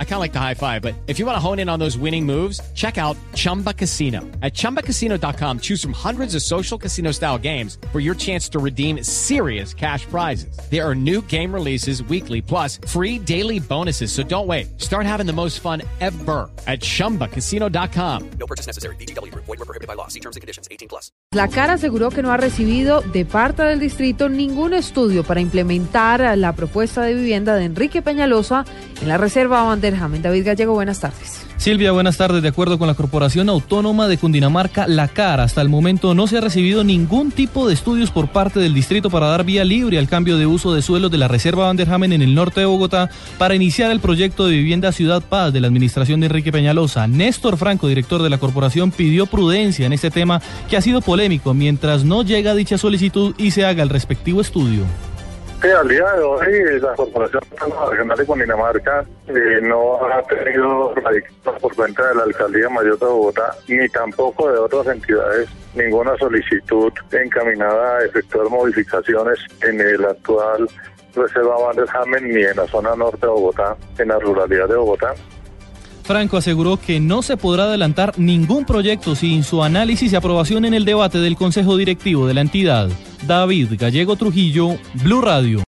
I kind of like the high five, but if you want to hone in on those winning moves, check out Chumba Casino. At ChumbaCasino.com, choose from hundreds of social casino style games for your chance to redeem serious cash prizes. There are new game releases weekly, plus free daily bonuses. So don't wait. Start having the most fun ever at ChumbaCasino.com. No purchase necessary. BGW. Void were prohibited by law. See terms and conditions. 18 plus. La cara aseguró que no ha recibido de parte del distrito ningún estudio para implementar la propuesta de vivienda de Enrique Peñalosa en la Reserva David Gallego, buenas tardes. Silvia, buenas tardes. De acuerdo con la Corporación Autónoma de Cundinamarca, la CAR, hasta el momento no se ha recibido ningún tipo de estudios por parte del distrito para dar vía libre al cambio de uso de suelos de la Reserva Vanderhamen en el norte de Bogotá para iniciar el proyecto de vivienda Ciudad Paz de la administración de Enrique Peñalosa. Néstor Franco, director de la corporación, pidió prudencia en este tema que ha sido polémico mientras no llega dicha solicitud y se haga el respectivo estudio. Sí, al día de hoy la Corporación Regional de Cundinamarca eh, no ha tenido por cuenta de la Alcaldía Mayor de Bogotá ni tampoco de otras entidades ninguna solicitud encaminada a efectuar modificaciones en el actual Reserva Vanderhamen ni en la zona norte de Bogotá, en la ruralidad de Bogotá. Franco aseguró que no se podrá adelantar ningún proyecto sin su análisis y aprobación en el debate del Consejo Directivo de la entidad. David Gallego Trujillo, Blue Radio.